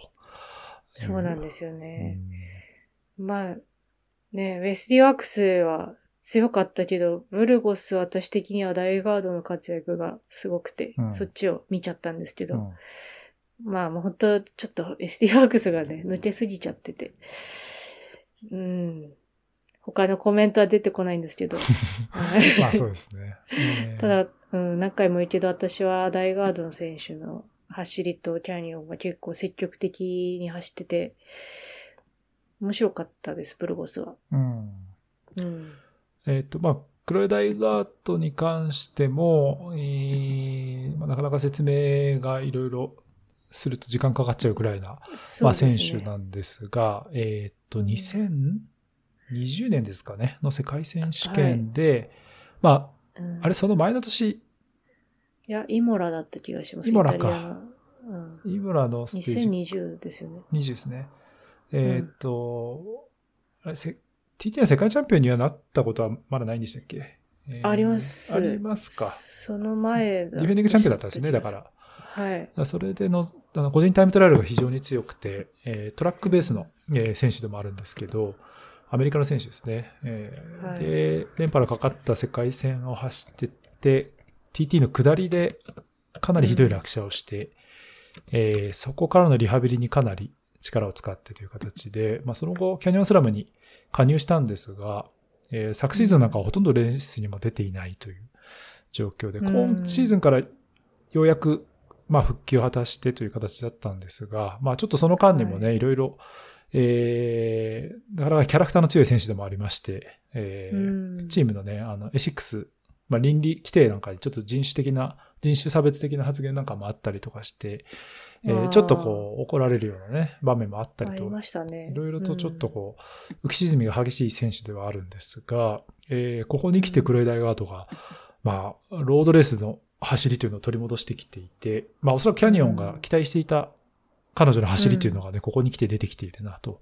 そうなんですよね。うん、まあ、ね、ウェスティワックスは強かったけど、ブルゴス私的にはダイガードの活躍がすごくて、うん、そっちを見ちゃったんですけど、うん、まあもう本当ちょっと SD ワークスがね、抜けすぎちゃってて、うん、他のコメントは出てこないんですけど。*laughs* まあそうですね。*laughs* ただ、うん、何回も言うけど私はダイガードの選手の走りとキャニオンが結構積極的に走ってて、面白かったです、ブルゴスは。うん。うん。えっ、ー、と、まあ、クロエダイガートに関しても、えーまあ、なかなか説明がいろいろすると時間かかっちゃうくらいな、ね、まあ、選手なんですが、えっ、と、2020年ですかね、の世界選手権で、はい、まあ、うん、あれ、その前の年。いや、イモラだった気がします。イモラか。うん、イモラのステージ。2020ですよね。20ですね。えっ、と、うん、あれ、TT の世界チャンピオンにはなったことはまだないんでしたっけ、えー、あります。ありますか。その前ディフェンディングチャンピオンだったんですね、だから。はい。それでの、あの個人タイムトライアルが非常に強くて、えー、トラックベースの、えー、選手でもあるんですけど、アメリカの選手ですね。えー、はい、で、連覇のかかった世界戦を走ってて、TT の下りでかなりひどい落車をして、うん、えー、そこからのリハビリにかなり力を使ってという形で、まあ、その後、キャニオンスラムに加入したんですが、えー、昨シーズンなんかはほとんどレースにも出ていないという状況で、今シーズンからようやくまあ、復帰を果たしてという形だったんですが、まあ、ちょっとその間にもね、はい、いろいろ、えー、だからキャラクターの強い選手でもありまして、えー、チームのね、あの、エシックス、まあ、倫理規定なんかにちょっと人種的な、人種差別的な発言なんかもあったりとかして、えー、ちょっとこう、怒られるようなね、場面もあったりと、ね、いろいろとちょっとこう、浮き沈みが激しい選手ではあるんですが、えー、ここに来てクロイダイガードが、まあ、ロードレースの走りというのを取り戻してきていて、まあおそらくキャニオンが期待していた彼女の走りというのがね、うん、ここに来て出てきているなと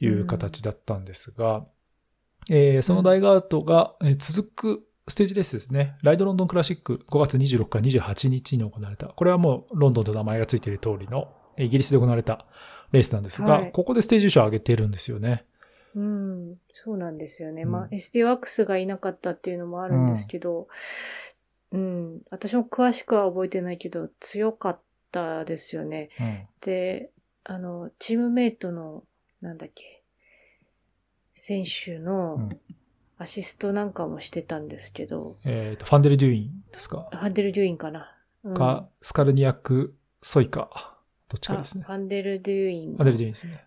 いう形だったんですが、うん、えー、そのダイガートが続くステージレースですね。ライドロンドンクラシック5月26から28日に行われた。これはもうロンドンと名前がついている通りのイギリスで行われたレースなんですが、はい、ここでステージ優勝を上げているんですよね。うん、そうなんですよね。うん、まあ、SD ワックスがいなかったっていうのもあるんですけど、うん。私も詳しくは覚えてないけど、強かったですよね。うん、で、あの、チームメイトの、なんだっけ、選手のアシストなんかもしてたんですけど。うん、えっ、ー、と、ファンデル・デューインですか？ファンデル・デューインかな。うん、か、スカルニアク・ソイか。どっちかですね。ファンデル・デューイン。ファンデル・デューインですね。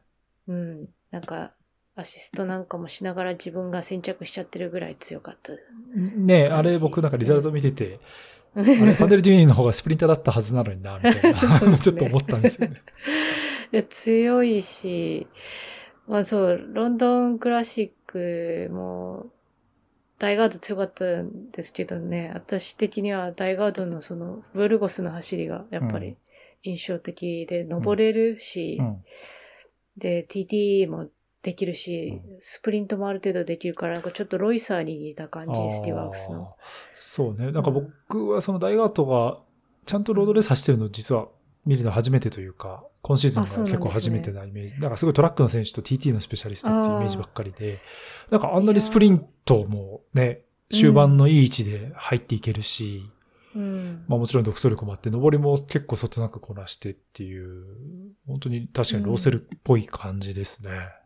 うん。なんか、アシストなんかもしながら自分が先着しちゃってるぐらい強かった。ねあれ僕なんかリザルト見てて、あれ、ファンデル・デューニーの方がスプリンターだったはずなのにな、みたいな、ね、ちょっと思ったんですよね。*laughs* いや強いし、まあそう、ロンドンクラシックも、ダイガード強かったんですけどね、私的にはダイガードのその、ブルゴスの走りがやっぱり印象的で、登れるし、うん。うん、で、TT もできるし、スプリントもある程度できるから、なんかちょっとロイサーに似た感じ、 SD ワークスの。そうね。なんか僕はそのダイガートが、ちゃんとロードレース走ってるの実は見るの初めてというか、今シーズンが結構初めてなイメージ。なん、ね,、かすごいトラックの選手と TT のスペシャリストっていうイメージばっかりで、なんかあんなにスプリントもね、終盤のいい位置で入っていけるし、うん、まあもちろん独走力もあって、上りも結構そつなくこなしてっていう、本当に確かにローセルっぽい感じですね。うん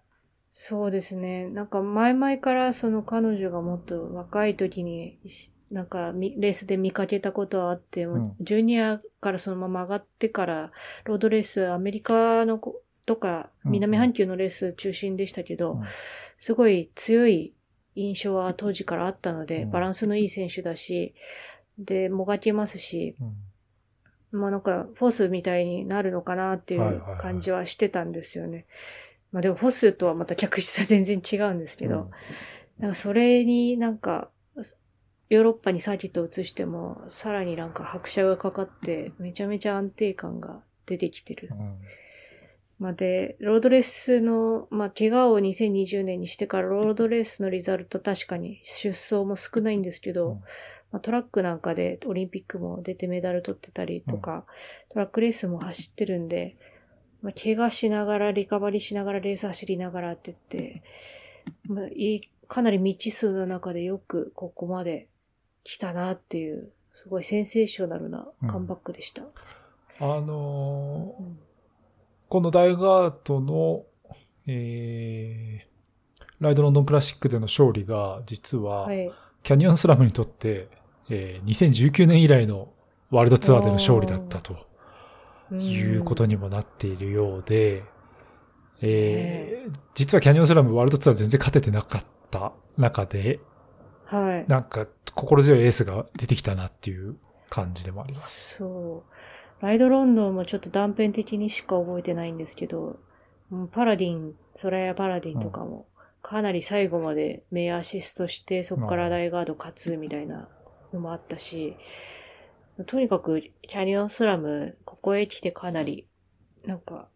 そうですね。なんか前々からその彼女がもっと若い時に、なんかレースで見かけたことはあって、うん、ジュニアからそのまま上がってから、ロードレース、アメリカのとか、南半球のレース中心でしたけど、うん、すごい強い印象は当時からあったので、バランスのいい選手だし、で、もがけますし、まあなんか、フォースみたいになるのかなっていう感じはしてたんですよね。はいはいはいまあでもフォスとはまた客室は全然違うんですけど、うん、なんかそれになんか、ヨーロッパにサーキットを移しても、さらになんか拍車がかかって、めちゃめちゃ安定感が出てきてる。うん、まあで、ロードレースの、まあ怪我を2020年にしてからロードレースのリザルト確かに出走も少ないんですけど、うん。まあ、トラックなんかでオリンピックも出てメダル取ってたりとか、トラックレースも走ってるんで、まあ、怪我しながら、リカバリーしながら、レース走りながらって言って、まあ、いいかなり未知数の中でよくここまで来たなっていう、すごいセンセーショナルなカムバックでした。うん、あのーうん、このダイガートの、えー、ライドロンドンクラシックでの勝利が、実は、キャニオンスラムにとって、えー、2019年以来のワールドツアーでの勝利だったと。いうことにもなっているようで、えー、実はキャニオンスラムワールドツアー全然勝ててなかった中で、はい。なんか心強いエースが出てきたなっていう感じでもあります。そう。ライドロンドンもちょっと断片的にしか覚えてないんですけど、パラディン、ソラヤパラディンとかも、かなり最後まで名アシストして、そこから大ガード勝つみたいなのもあったし、とにかくキャニオンスラム、ここへ来てかなり、なんか、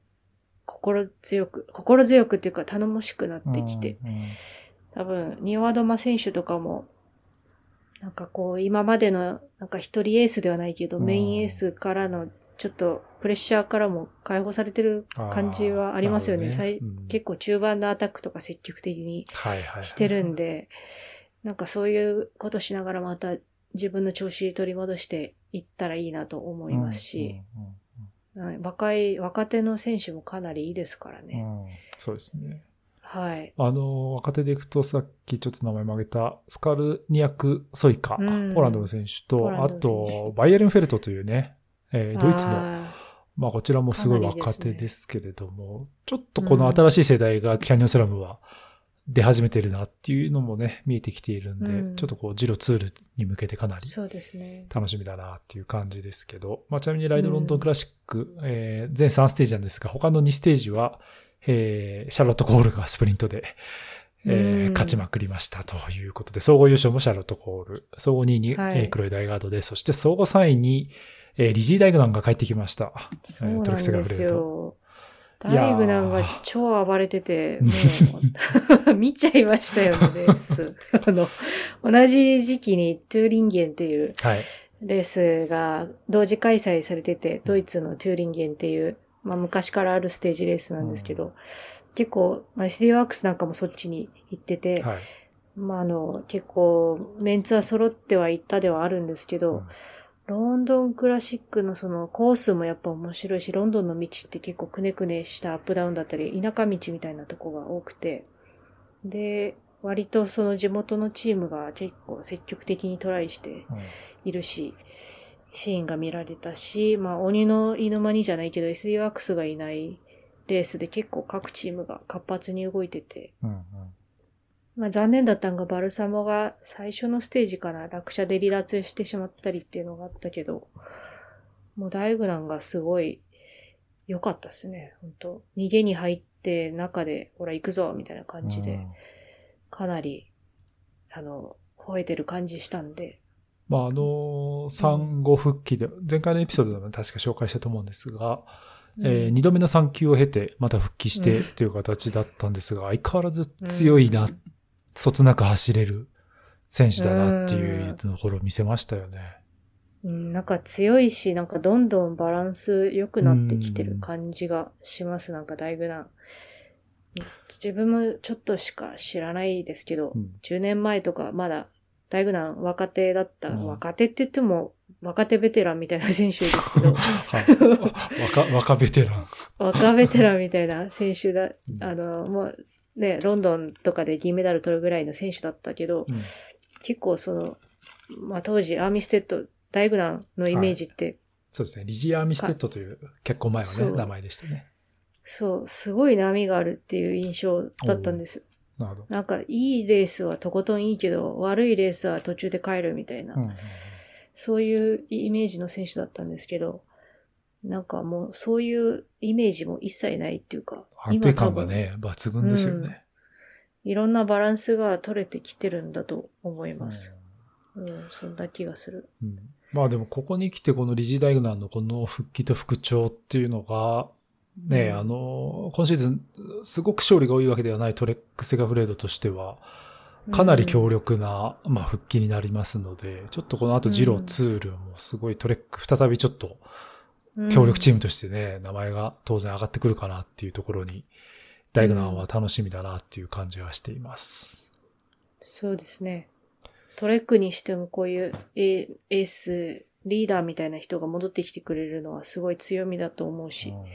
心強く、心強くっていうか頼もしくなってきて、多分、ニワドマ選手とかも、なんかこう、今までの、なんか一人エースではないけど、メインエースからの、ちょっとプレッシャーからも解放されてる感じはありますよね。ね。うん、結構中盤のアタックとか積極的にしてるんで、なんかそういうことしながらまた自分の調子取り戻していったらいいなと思いますし、若い、若手の選手もかなりいいですからね。うん、そうですね。はい。あの、若手でいくと、さっきちょっと名前も挙げた、スカルニアク・ソイカ、うん、ポーランドの選手と、あと、バイエルンフェルトというね、えー、ドイツの、まあ、こちらもすごい若手ですけれども、ね、ちょっとこの新しい世代がキャニオンスラムは出始めてるなっていうのもね、見えてきているんで、うん、ちょっとこう、ジロツールに向けてかなり楽しみだなっていう感じですけど、まあ、ちなみにライドロンドンクラシック、うん、えー、全3ステージなんですが、他の2ステージは、えー、シャロット・コールがスプリントで、えー、勝ちまくりましたということで、総合優勝もシャロット・コール、総合2位に、はい、えー、黒い大ガードで、そして総合3位に、えー、リジー・ダイグナンが帰ってきました。そうなんですよ。ダイグナンが超暴れてて、*laughs* もう、見ちゃいましたよね、レース。*laughs* あの、同じ時期にトゥーリンゲンっていうレースが同時開催されてて、ドイツのトゥーリンゲンっていうまあ昔からあるステージレースなんですけど、うん、結構、まあ、 SD ワークスなんかもそっちに行ってて、はい、まああの、結構メンツは揃っては行ったではあるんですけど、うんロンドンクラシックのそのコースもやっぱ面白いし、ロンドンの道って結構くねくねしたアップダウンだったり、田舎道みたいなとこが多くて、で、割とその地元のチームが結構積極的にトライしているし、シーンが見られたし、まあ、鬼の犬間にじゃないけど、SD ワークスがいないレースで結構各チームが活発に動いてて、うんうん、まあ、残念だったのがバルサモが最初のステージから落車で離脱してしまったりっていうのがあったけど、もうダイグナンがすごい良かったっすね、本当。逃げに入って中で、ほら行くぞみたいな感じで、かなり、あの、吠えてる感じしたんで、まあ、あの、産後復帰で、前回のエピソードでも確か紹介したと思うんですが、うん、えー、2度目の産休を経て、また復帰してという形だったんですが、相変わらず強いな、うん、そつなく走れる選手だなっていうところを見せましたよね。うん、なんか強いし、なんかどんどんバランス良くなってきてる感じがします、なんか大具な。自分もちょっとしか知らないですけど、うん、10年前とかまだ大グラン若手だった、うん、若手って言っても、若手ベテランみたいな選手ですけど。*laughs* 若、若ベテラン。若ベテランみたいな選手だ、あの、もう、ね、ロンドンとかで銀メダル取るぐらいの選手だったけど、うん、結構その、まあ当時アーミステッド、ダイグナンのイメージって、はい、そうですね、リジー・アーミステッドという結婚前のね、名前でしたね。そう、すごい波があるっていう印象だったんです。よ。なるほど。なんか、いいレースはとことんいいけど、悪いレースは途中で帰るみたいな、うん、そういうイメージの選手だったんですけど、なんかもう、そういうイメージも一切ないっていうか。安定感がね、抜群ですよね、うん、いろんなバランスが取れてきてるんだと思います。うん、うん、そんな気がする。うん、まあでも、ここに来てこのリジー・ダイグナンのこの復帰と復調っていうのが、ね、うん、あの、今シーズン、すごく勝利が多いわけではないトレックセガフレードとしては、かなり強力な、まあ、復帰になりますので、ちょっとこの後、ジロ、ツールもすごいトレック、再びちょっと、強力チームとしてね、名前が当然上がってくるかなっていうところに、ダイグナンは楽しみだなっていう感じはしています。そうですね。トレックにしてもこういうエース、リーダーみたいな人が戻ってきてくれるのはすごい強みだと思うし、うん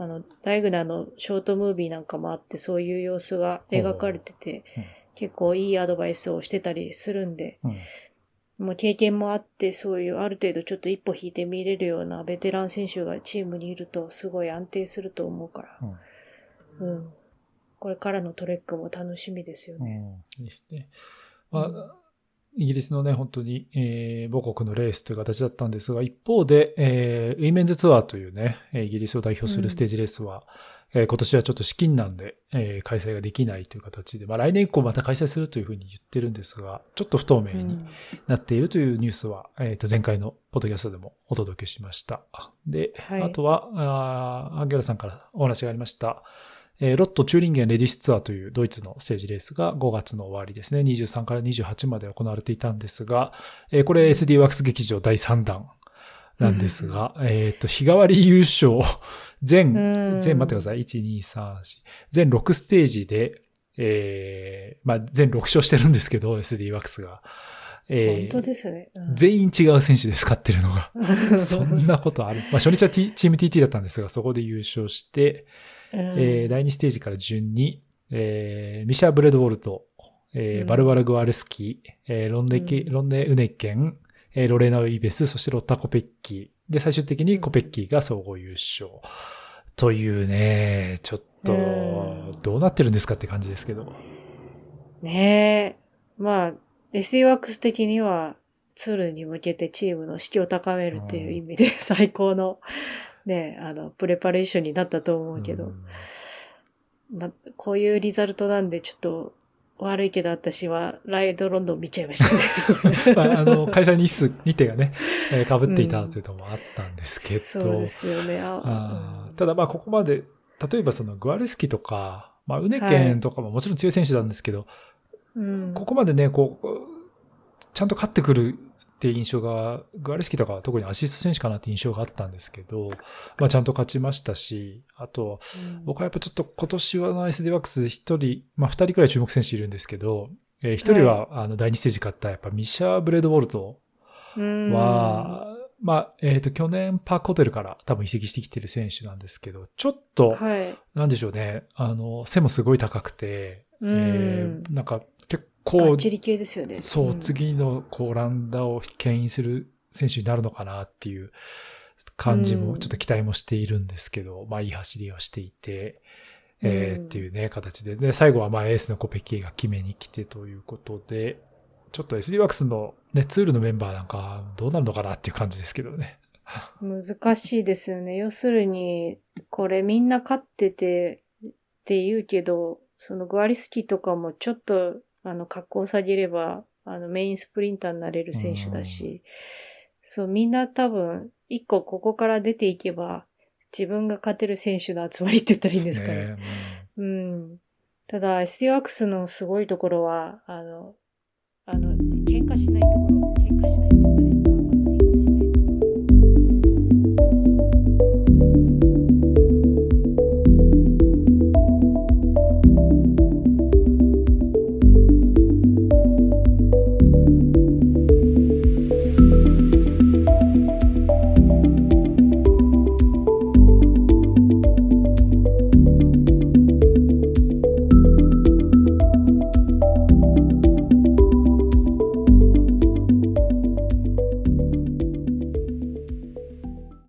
あの、ダイグナのショートムービーなんかもあって、そういう様子が描かれてて、うん、結構いいアドバイスをしてたりするんで、うん、もう経験もあって、そういうある程度ちょっと一歩引いて見れるようなベテラン選手がチームにいると、すごい安定すると思うから、うん、うん、これからのトレックも楽しみですよね。いいですね。まあイギリスのね、本当に、えー、母国のレースという形だったんですが、一方で、えー、ウィメンズツアーというね、イギリスを代表するステージレースは、えー、今年はちょっと資金難で、えー、開催ができないという形で、まあ来年以降また開催するというふうに言ってるんですが、ちょっと不透明になっているというニュースは、うん、えっ、と、前回のポッドキャストでもお届けしました。で、はい、あとはあ、アンゲラさんからお話がありました、えー、ロット・チューリンゲン・レディスツアーというドイツのステージレースが5月の終わりですね、23から28まで行われていたんですが、えー、これ SD ワークス劇場第3弾なんですが、えっ、と、日替わり優勝、全、全、待ってください。1、2、3、4。全6ステージで、えー、まあ、全6勝してるんですけど、SD ワックスが。えー、本当ですね、うん、全員違う選手で使ってるのが。*laughs* そんなことある。まあ、初日は、T、チーム TT だったんですが、そこで優勝して、うん、えー、第2ステージから順に、えー、ミシャ・ブレドウォルト、えー、バルバラ・グアレスキー、えー、ロンネケ、ロンネ・ウネケン、えー、ロレーナ・ウィベス、そしてロッタ・コペッキー。で、最終的にコペッキーが総合優勝。というね、ちょっと、どうなってるんですかって感じですけど。ねえ。まあ、SE ワークス的には、ツールに向けてチームの士気を高めるっていう意味で、最高の、ね、あの、プレパレーションになったと思うけど、まあ、こういうリザルトなんで、ちょっと、悪いけど私はライドロンドン見ちゃいましたねま *laughs* あ。あの、開催日数、日程がね、えー、被っていたというのもあったんですけど。そうですよね。あただまあここまで、例えばそのグアレスキとか、まあウネケンとかももちろん強い選手なんですけど、はい、ここまでね、こう、ちゃんと勝ってくるって印象が、グアレスキとかは特にアシスト選手かなって印象があったんですけど、まあちゃんと勝ちましたし、あと、僕はやっぱちょっと今年はの SD ワックス一人、まあ二人くらい注目選手いるんですけど、えー、一人は、あの第二ステージ勝ったやっぱミシャー・ブレード・ウォルトは、まあ、えっ、ー、と、去年パークホテルから多分移籍してきてる選手なんですけど、ちょっと、はい、なんでしょうね、あの、背もすごい高くて、えー、なんか結構、チリ系ですよね。そう、次のこう、ランダを牽引する選手になるのかなっていう感じも、ちょっと期待もしているんですけど、まあいい走りをしていて、えー、っていうね、形で。で、最後はまあエースのコペキエが決めに来てということで、ちょっと SD ワークスのね、ツールのメンバーなんかどうなるのかなっていう感じですけどね。難しいですよね。要するに、これみんな勝っててって言うけど、そのグワリスキーとかもちょっと、あの、格好を下げれば、あの、メインスプリンターになれる選手だし、そう、みんな多分、一個ここから出ていけば、自分が勝てる選手の集まりって言ったらいいんですかね。ねうん。ただ、SD ワークスのすごいところは、あの、あの、喧嘩しないところ、喧嘩しないってい